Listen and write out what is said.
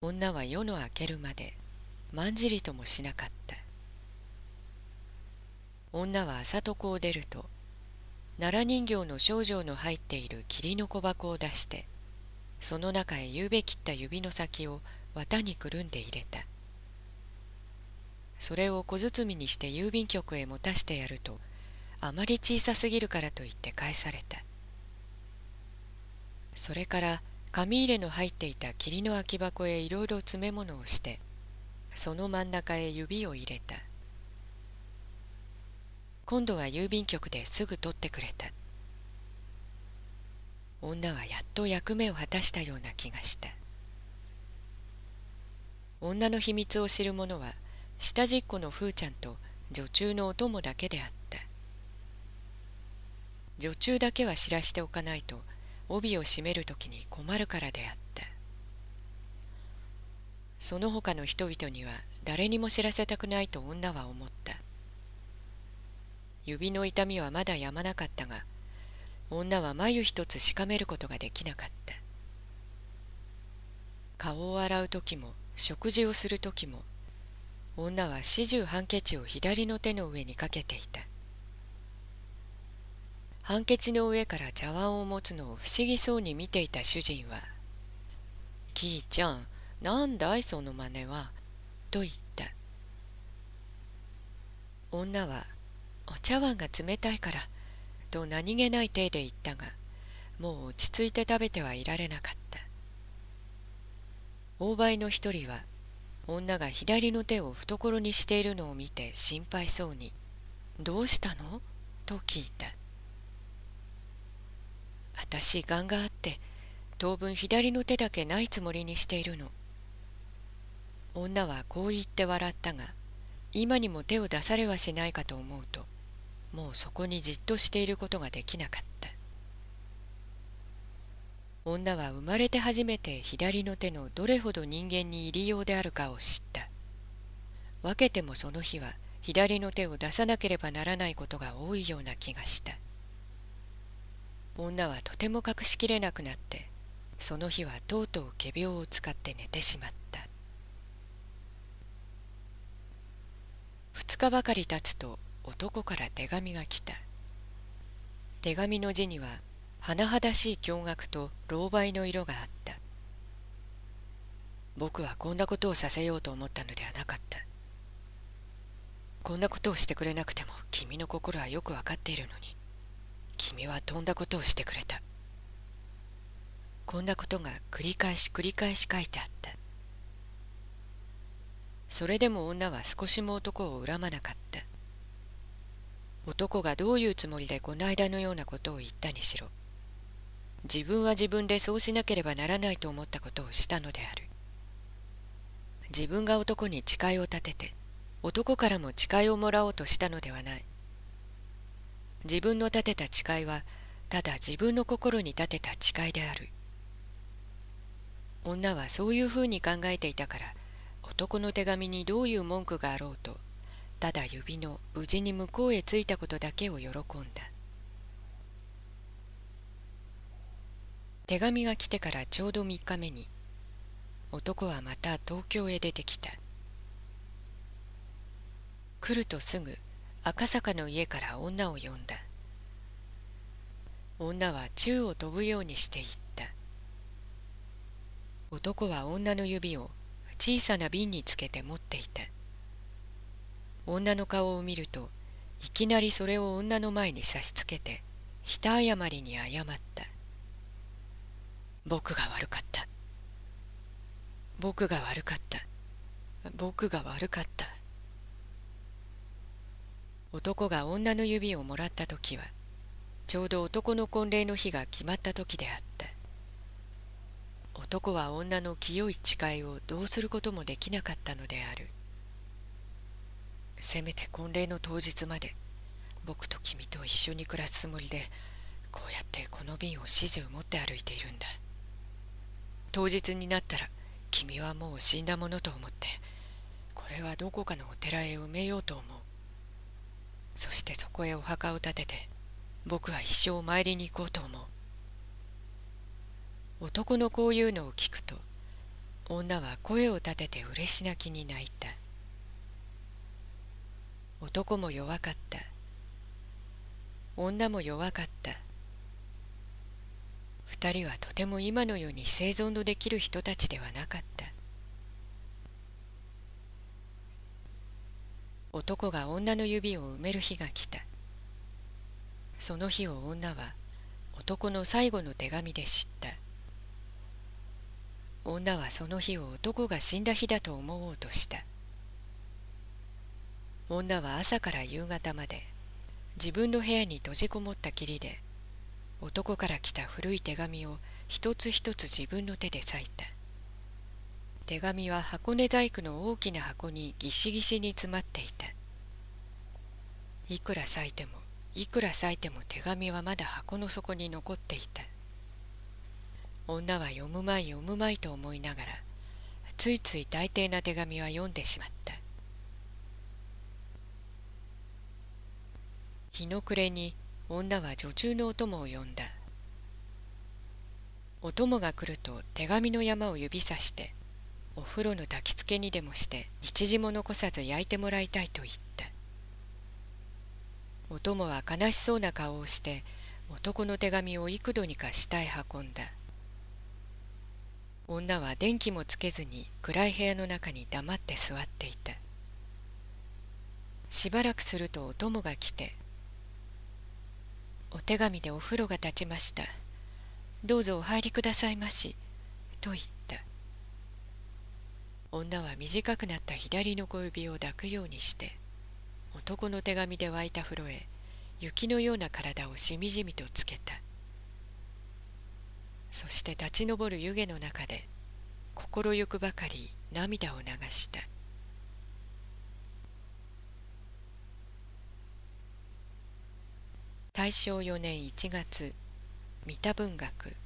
女は夜の明けるまでまんじりともしなかった。女は朝床を出ると奈良人形の少女の入っている霧の小箱を出してその中へゆうべ切った指の先を綿にくるんで入れた。それを小包にして郵便局へ持たしてやるとあまり小さすぎるからと言って返された。それから紙入れの入っていた霧の空き箱へいろいろ詰め物をしてその真ん中へ指を入れた。今度は郵便局ですぐ取ってくれた。女はやっと役目を果たしたような気がした。女の秘密を知る者は下じっこのふーちゃんと女中のお供だけであった。女中だけは知らしておかないと帯を締める時に困るからであったその他の人々には誰にも知らせたくないと女は思った。指の痛みはまだやまなかったが女は眉一つしかめることができなかった。顔を洗う時も食事をする時も女は始終ハンケチを左の手の上にかけていた。ハンケチの上から茶碗を持つのを不思議そうに見ていた主人は「キーちゃんなんだいその真似は」と言った女は「お茶碗が冷たいから」と何気ない体で言ったがもう落ち着いて食べてはいられなかった大梅の一人は女が左の手を懐にしているのを見て心配そうに「どうしたの?」と聞いた。私がんがあって当分左の手だけないつもりにしているの。女はこう言って笑ったが今にも手を出されはしないかと思うともうそこにじっとしていることができなかった。女は生まれて初めて左の手のどれほど人間に入りようであるかを知った。分けてもその日は左の手を出さなければならないことが多いような気がした。女はとても隠しきれなくなってその日はとうとう仮病を使って寝てしまった。二日ばかり経つと男から手紙が来た。手紙の字には甚だしい驚愕と狼狽の色があった。僕はこんなことをさせようと思ったのではなかった。こんなことをしてくれなくても君の心はよくわかっているのに。君はとんだことをしてくれた？こんなことが繰り返し繰り返し書いてあった。それでも女は少しも男を恨まなかった。男がどういうつもりでこの間のようなことを言ったにしろ自分は自分でそうしなければならないと思ったことをしたのである。自分が男に誓いを立てて男からも誓いをもらおうとしたのではない。自分の立てた誓いはただ自分の心に立てた誓いである。女はそういうふうに考えていたから男の手紙にどういう文句があろうとただ指の無事に向こうへ着いたことだけを喜んだ。手紙が来てからちょうど3日目に男はまた東京へ出てきた。来るとすぐ赤坂の家から女を呼んだ。女は宙を飛ぶようにして言った。男は女の指を小さな瓶につけて持っていた。女の顔を見るといきなりそれを女の前に差しつけてひた謝りに謝った。僕が悪かった。僕が悪かった。僕が悪かった。男が女の指をもらった時はちょうど男の婚礼の日が決まった時であった。男は女の清い誓いをどうすることもできなかったのである。せめて婚礼の当日まで僕と君と一緒に暮らすつもりでこうやってこの瓶を始終持って歩いているんだ。当日になったら君はもう死んだものと思ってこれはどこかのお寺へ埋めようと思う。そしてそこへお墓を建てて僕は一生参りに行こうと思う。男のこういうのを聞くと女は声を立てて嬉し泣きに泣いた。男も弱かった。女も弱かった。二人はとても今のように生存のできる人たちではなかった。男が女の指を埋める日が来た。その日を女は男の最後の手紙で知った。女はその日を男が死んだ日だと思おうとした。女は朝から夕方まで自分の部屋に閉じこもったきりで男から来た古い手紙を一つ一つ自分の手で裂いた。手紙は箱根細工の大きな箱にぎしぎしに詰まっていた。いくら裂いてもいくら裂いても手紙はまだ箱の底に残っていた。女は読むまい読むまいと思いながらついつい大抵な手紙は読んでしまった。日の暮れに女は女中のお供を呼んだ。お供が来ると手紙の山を指さしてお風呂の焚き付けにでもして一時も残さず焼いてもらいたいと言ったお供は悲しそうな顔をして男の手紙を幾度にか下へ運んだ女は電気もつけずに暗い部屋の中に黙って座っていたしばらくするとお供が来てお手紙でお風呂が立ちました。どうぞお入りくださいまし。と言った。女は短くなった左の小指を抱くようにして、男の手紙で湧いた風呂へ雪のような体をしみじみとつけた。そして立ち上る湯気の中で心ゆくばかり涙を流した。大正4年1月三田文学